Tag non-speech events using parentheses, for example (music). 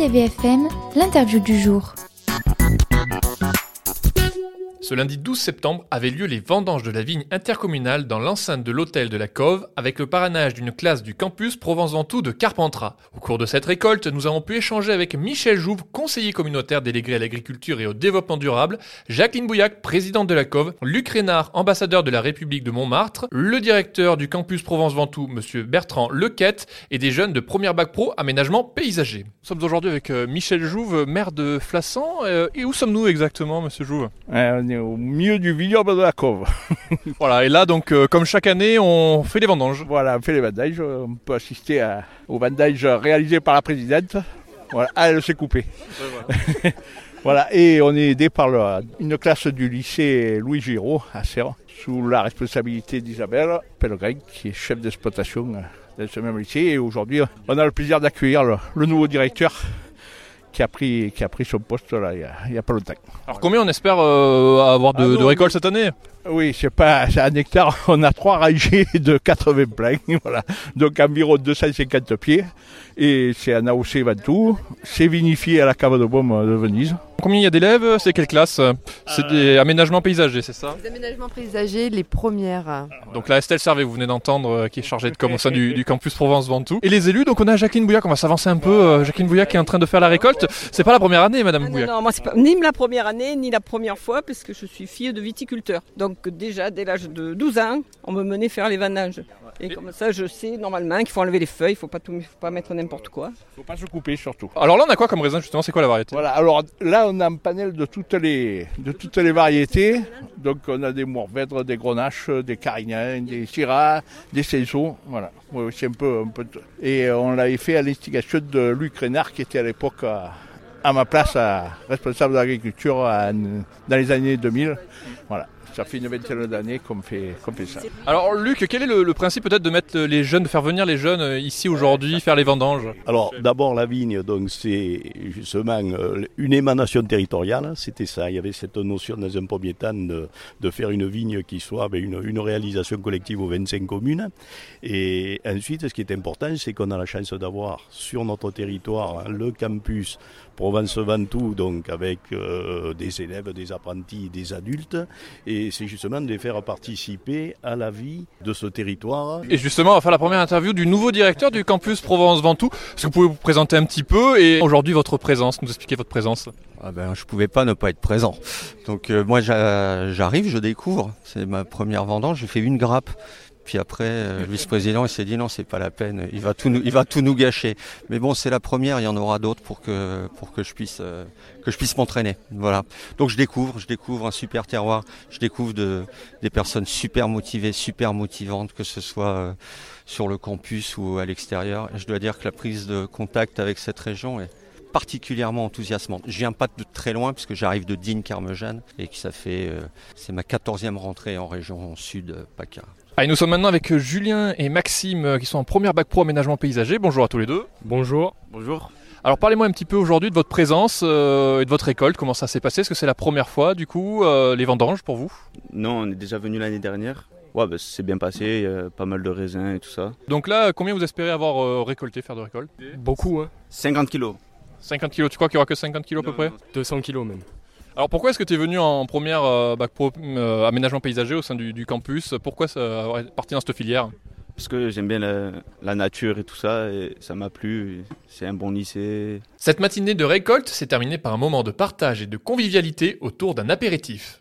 TVFM, l'interview du jour. Ce lundi 12 septembre avaient lieu les vendanges de la vigne intercommunale dans l'enceinte de l'hôtel de la Cove avec le parrainage d'une classe du campus Provence-Ventoux de Carpentras. Au cours de cette récolte, nous avons pu échanger avec Michel Jouve, conseiller communautaire délégué à l'agriculture et au développement durable, Jacqueline Bouillac, présidente de la Cove, Luc Rénard, ambassadeur de la République de Montmartre, le directeur du campus Provence-Ventoux, monsieur Bertrand Lequette, et des jeunes de première bac pro aménagement paysager. Nous sommes aujourd'hui avec euh, Michel Jouve, maire de Flassan. Euh, et où sommes-nous exactement, monsieur Jouve? Est au milieu du vignoble de la Cove. (laughs) Voilà, et là, donc, euh, comme chaque année, on fait des vendanges. Voilà, on fait les vendages. On peut assister à- aux vendages réalisés par la présidente. Voilà, ah, elle s'est coupée. (laughs) voilà, et on est aidé par une classe du lycée Louis Giraud à Serres, sous la responsabilité d'Isabelle Pellegrin, qui est chef d'exploitation euh, dans ce même lycée. Et aujourd'hui, on a le plaisir d'accueillir le, le nouveau directeur qui a pris, qui a pris son poste là, il n'y a, pas longtemps. Alors, combien on espère euh, avoir de, Ah de récoltes cette année? Oui, c'est pas un hectare, (laughs) on a trois rangées de 80 pleins, (laughs) voilà. Donc environ 250 pieds. Et c'est un AOC Ventoux. C'est vinifié à la cave de Baume de Venise. Combien il y a d'élèves C'est quelle classe? C'est des aménagements paysagers, c'est ça? Les aménagements paysagers, les premières. Donc là, Estelle Servet, vous venez d'entendre, euh, qui est chargée de com au sein du, du campus Provence-Ventoux. Et les élus, donc on a Jacqueline Bouillac, on va s'avancer un peu. euh, Jacqueline Bouillac qui est en train de faire la récolte. C'est pas la première année, Madame Ah non, Bouillac. non, moi c'est pas ni la première année, ni la première fois, parce que je suis fille de viticulteur. Donc déjà, dès l'âge de 12 ans, on me menait faire les vannages. Et comme ça, je sais normalement qu'il faut enlever les feuilles, il faut pas tout, faut pas mettre n'importe quoi. Faut pas se couper surtout. Alors là, on a quoi comme raisin, justement? C'est quoi la variété? Voilà, alors là on a un panel de toutes les, de toutes les variétés. Donc on a des mourvèdres, des grenaches, des carignans, des syrahs, des saisons. Voilà, c'est un peu, un peu de- Et euh, on l'avait fait à l'instigation de Luc Rénard qui était à l'époque à, à ma place à responsable de l'agriculture dans les années 2000. Voilà, ça fait une vingtaine d'années qu'on fait, qu'on fait ça. Alors Luc, quel est le, le principe peut-être de mettre les jeunes, de faire venir les jeunes euh, ici aujourd'hui, faire les vendanges? Alors d'abord la vigne, donc c'est justement euh, une émanation territoriale, c'était ça. Il y avait cette notion dans un premier temps de, de faire une vigne qui soit ben, une, une réalisation collective aux 25 communes. Et ensuite, ce qui est important, c'est qu'on a la chance d'avoir sur notre territoire hein, le campus Provence-Ventoux, donc avec euh, des élèves, des apprentis, des adultes. Et c'est justement de les faire participer à la vie de ce territoire. Et justement, on va faire la première interview du nouveau directeur du campus Provence-Ventoux. Est-ce que vous pouvez vous présenter un petit peu et aujourd'hui votre présence, nous expliquer votre présence? Ah ben, je pouvais pas ne pas être présent. Donc euh, moi j'a- j'arrive, je découvre. C'est ma première vendange. J'ai fait une grappe. Puis après, euh, le vice-président il s'est dit non, c'est pas la peine. Il va tout, nous, il va tout nous gâcher. Mais bon, c'est la première. Il y en aura d'autres pour que pour que je puisse euh, que je puisse m'entraîner. Voilà. Donc je découvre, je découvre un super terroir. Je découvre de, des personnes super motivées, super motivantes, que ce soit euh, sur le campus ou à l'extérieur. Je dois dire que la prise de contact avec cette région est particulièrement enthousiasmante. Je viens pas de très loin puisque j'arrive de Digne Carmejeanne et que ça fait c'est ma quatorzième rentrée en région sud PACA. Allez, nous sommes maintenant avec euh, Julien et Maxime euh, qui sont en première bac pro aménagement paysager. Bonjour à tous les deux. Bonjour. Bonjour. Alors parlez-moi un petit peu aujourd'hui de votre présence euh, et de votre récolte. Comment ça s'est passé? Est-ce que c'est la première fois du coup euh, les vendanges pour vous? Non, on est déjà venu l'année dernière. Ouais, bah, c'est bien passé, il y a pas mal de raisins et tout ça. Donc là, combien vous espérez avoir euh, récolté, faire de récolte? Beaucoup, hein 50 kilos. 50 kilos. Tu crois qu'il y aura que 50 kilos à peu près? 200 kilos même. Alors pourquoi est-ce que tu es venu en première euh, bac pro euh, aménagement paysager au sein du, du campus? Pourquoi ça avoir parti dans cette filière? Parce que j'aime bien la, la nature et tout ça, et ça m'a plu. C'est un bon lycée. Cette matinée de récolte s'est terminée par un moment de partage et de convivialité autour d'un apéritif.